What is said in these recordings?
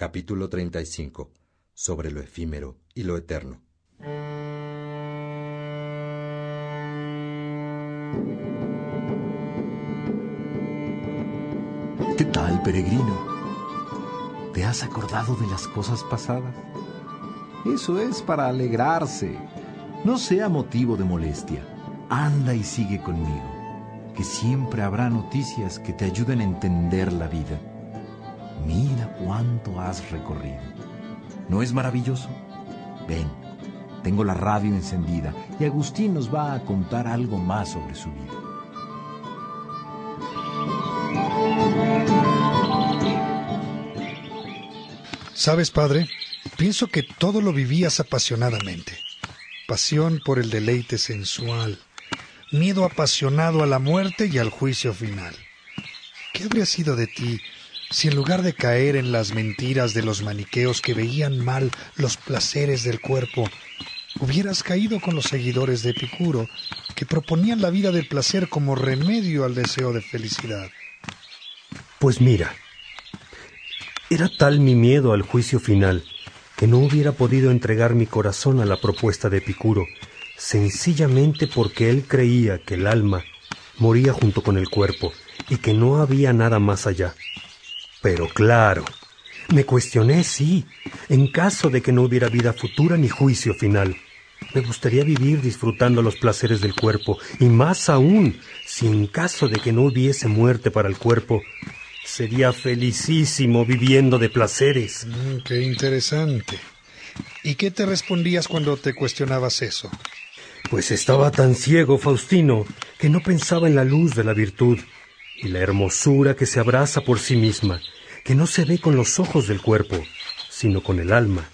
Capítulo 35. Sobre lo efímero y lo eterno. ¿Qué tal, peregrino? ¿Te has acordado de las cosas pasadas? Eso es para alegrarse. No sea motivo de molestia. Anda y sigue conmigo, que siempre habrá noticias que te ayuden a entender la vida. Mira cuánto has recorrido. ¿No es maravilloso? Ven, tengo la radio encendida y Agustín nos va a contar algo más sobre su vida. Sabes, padre, pienso que todo lo vivías apasionadamente. Pasión por el deleite sensual, miedo apasionado a la muerte y al juicio final. ¿Qué habría sido de ti si en lugar de caer en las mentiras de los maniqueos que veían mal los placeres del cuerpo, hubieras caído con los seguidores de Epicuro, que proponían la vida del placer como remedio al deseo de felicidad? Pues mira, era tal mi miedo al juicio final que no hubiera podido entregar mi corazón a la propuesta de Epicuro, sencillamente porque él creía que el alma moría junto con el cuerpo y que no había nada más allá. Pero claro, me cuestioné, sí, en caso de que no hubiera vida futura ni juicio final. Me gustaría vivir disfrutando los placeres del cuerpo, y más aún, si en caso de que no hubiese muerte para el cuerpo, sería felicísimo viviendo de placeres. Mm, qué interesante. ¿Y qué te respondías cuando te cuestionabas eso? Pues estaba tan ciego, Faustino, que no pensaba en la luz de la virtud y la hermosura que se abraza por sí misma, que no se ve con los ojos del cuerpo, sino con el alma.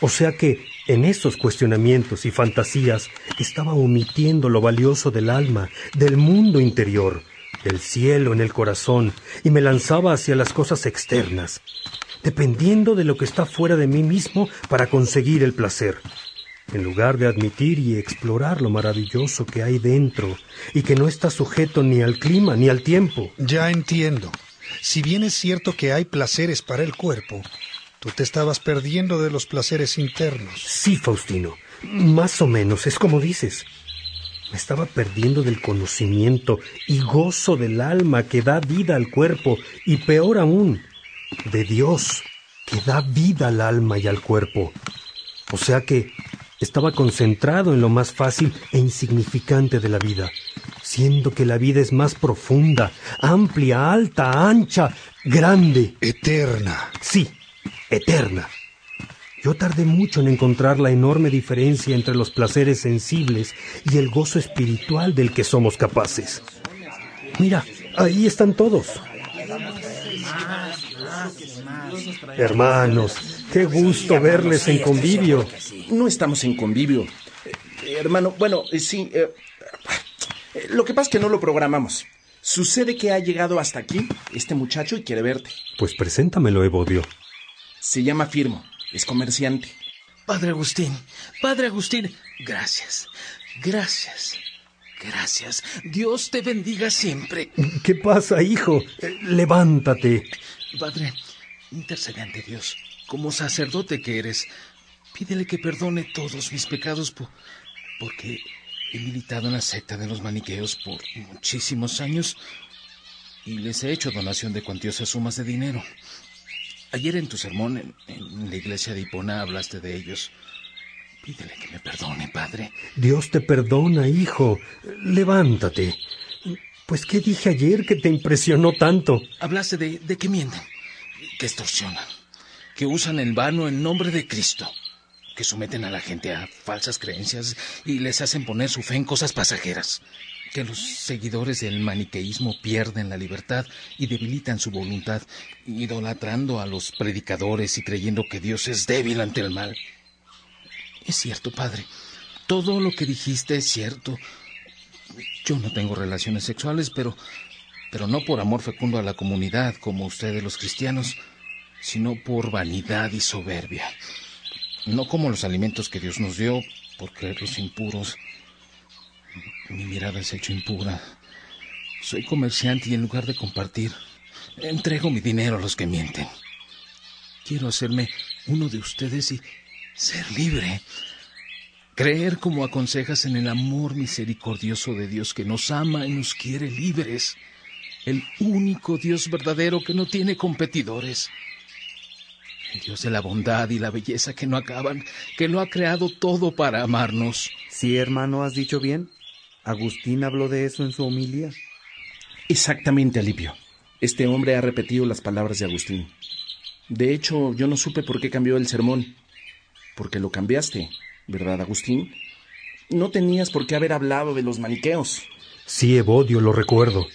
O sea que en esos cuestionamientos y fantasías estaba omitiendo lo valioso del alma, del mundo interior, del cielo en el corazón, y me lanzaba hacia las cosas externas, dependiendo de lo que está fuera de mí mismo para conseguir el placer en lugar de admitir y explorar lo maravilloso que hay dentro y que no está sujeto ni al clima ni al tiempo. Ya entiendo. Si bien es cierto que hay placeres para el cuerpo, tú te estabas perdiendo de los placeres internos. Sí, Faustino. Más o menos, es como dices. Me estaba perdiendo del conocimiento y gozo del alma que da vida al cuerpo y peor aún, de Dios que da vida al alma y al cuerpo. O sea que estaba concentrado en lo más fácil e insignificante de la vida, siendo que la vida es más profunda, amplia, alta, ancha, grande. Eterna. Sí, eterna. Yo tardé mucho en encontrar la enorme diferencia entre los placeres sensibles y el gozo espiritual del que somos capaces. Mira, ahí están todos. Hermanos, qué gusto verles en convivio no estamos en convivio. Eh, hermano, bueno, eh, sí. Eh, lo que pasa es que no lo programamos. Sucede que ha llegado hasta aquí este muchacho y quiere verte. Pues preséntamelo, Evodio. Se llama Firmo, es comerciante. Padre Agustín, Padre Agustín, gracias, gracias, gracias. Dios te bendiga siempre. ¿Qué pasa, hijo? Levántate. Padre, intercede ante Dios, como sacerdote que eres, Pídele que perdone todos mis pecados porque he militado en la secta de los maniqueos por muchísimos años y les he hecho donación de cuantiosas sumas de dinero. Ayer en tu sermón en, en la iglesia de Hipona hablaste de ellos. Pídele que me perdone, padre. Dios te perdona, hijo. Levántate. Pues, ¿qué dije ayer que te impresionó tanto? Hablaste de, de que mienten, que extorsionan, que usan en vano el nombre de Cristo que someten a la gente a falsas creencias y les hacen poner su fe en cosas pasajeras, que los seguidores del maniqueísmo pierden la libertad y debilitan su voluntad, idolatrando a los predicadores y creyendo que Dios es débil ante el mal. Es cierto, padre, todo lo que dijiste es cierto. Yo no tengo relaciones sexuales, pero pero no por amor fecundo a la comunidad como ustedes los cristianos, sino por vanidad y soberbia no como los alimentos que Dios nos dio por creerlos impuros. Mi mirada es hecho impura. Soy comerciante y en lugar de compartir, entrego mi dinero a los que mienten. quiero hacerme uno de ustedes y ser libre. Creer como aconsejas en el amor misericordioso de Dios que nos ama y nos quiere libres. El único Dios verdadero que no tiene competidores. El Dios de la bondad y la belleza que no acaban, que lo ha creado todo para amarnos. Sí, hermano, has dicho bien. Agustín habló de eso en su homilía. Exactamente, Alipio. Este hombre ha repetido las palabras de Agustín. De hecho, yo no supe por qué cambió el sermón. Porque lo cambiaste, ¿verdad, Agustín? No tenías por qué haber hablado de los maniqueos. Sí, Evodio, lo recuerdo.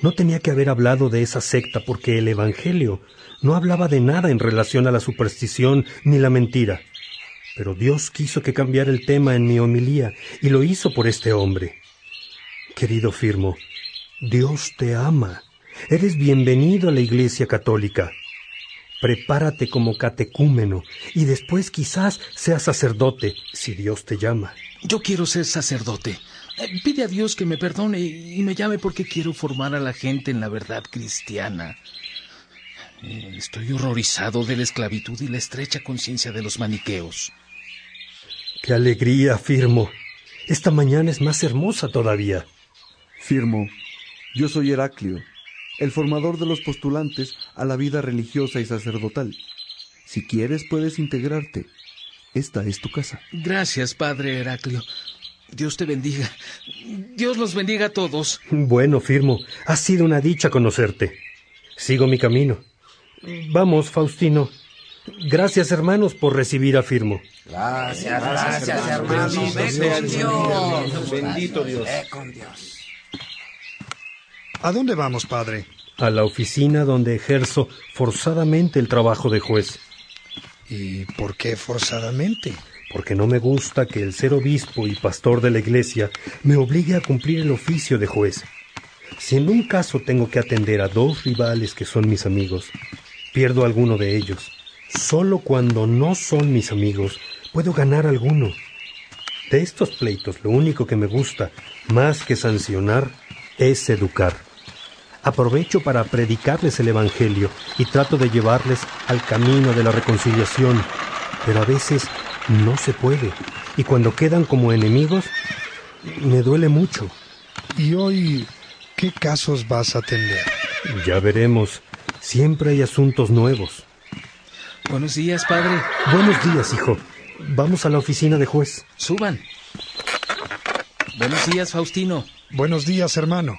No tenía que haber hablado de esa secta porque el Evangelio no hablaba de nada en relación a la superstición ni la mentira. Pero Dios quiso que cambiara el tema en mi homilía y lo hizo por este hombre. Querido Firmo, Dios te ama. Eres bienvenido a la Iglesia Católica. Prepárate como catecúmeno y después quizás seas sacerdote si Dios te llama. Yo quiero ser sacerdote. Pide a Dios que me perdone y me llame porque quiero formar a la gente en la verdad cristiana. Eh, Estoy horrorizado de la esclavitud y la estrecha conciencia de los maniqueos. ¡Qué alegría, Firmo! Esta mañana es más hermosa todavía. Firmo, yo soy Heraclio, el formador de los postulantes a la vida religiosa y sacerdotal. Si quieres, puedes integrarte. Esta es tu casa. Gracias, Padre Heraclio. Dios te bendiga. Dios los bendiga a todos. Bueno, Firmo, ha sido una dicha conocerte. Sigo mi camino. Vamos, Faustino. Gracias, hermanos, por recibir a Firmo. Gracias, gracias, hermano. Ve con Dios. Bendito Dios. Ve con Dios. ¿A dónde vamos, padre? A la oficina donde ejerzo forzadamente el trabajo de juez. ¿Y por qué forzadamente? Porque no me gusta que el ser obispo y pastor de la iglesia me obligue a cumplir el oficio de juez. Si en un caso tengo que atender a dos rivales que son mis amigos, pierdo alguno de ellos. Solo cuando no son mis amigos puedo ganar alguno. De estos pleitos lo único que me gusta, más que sancionar, es educar. Aprovecho para predicarles el Evangelio y trato de llevarles al camino de la reconciliación, pero a veces no se puede. Y cuando quedan como enemigos, me duele mucho. ¿Y hoy qué casos vas a atender? Ya veremos. Siempre hay asuntos nuevos. Buenos días, Padre. Buenos días, hijo. Vamos a la oficina de juez. Suban. Buenos días, Faustino. Buenos días, hermano.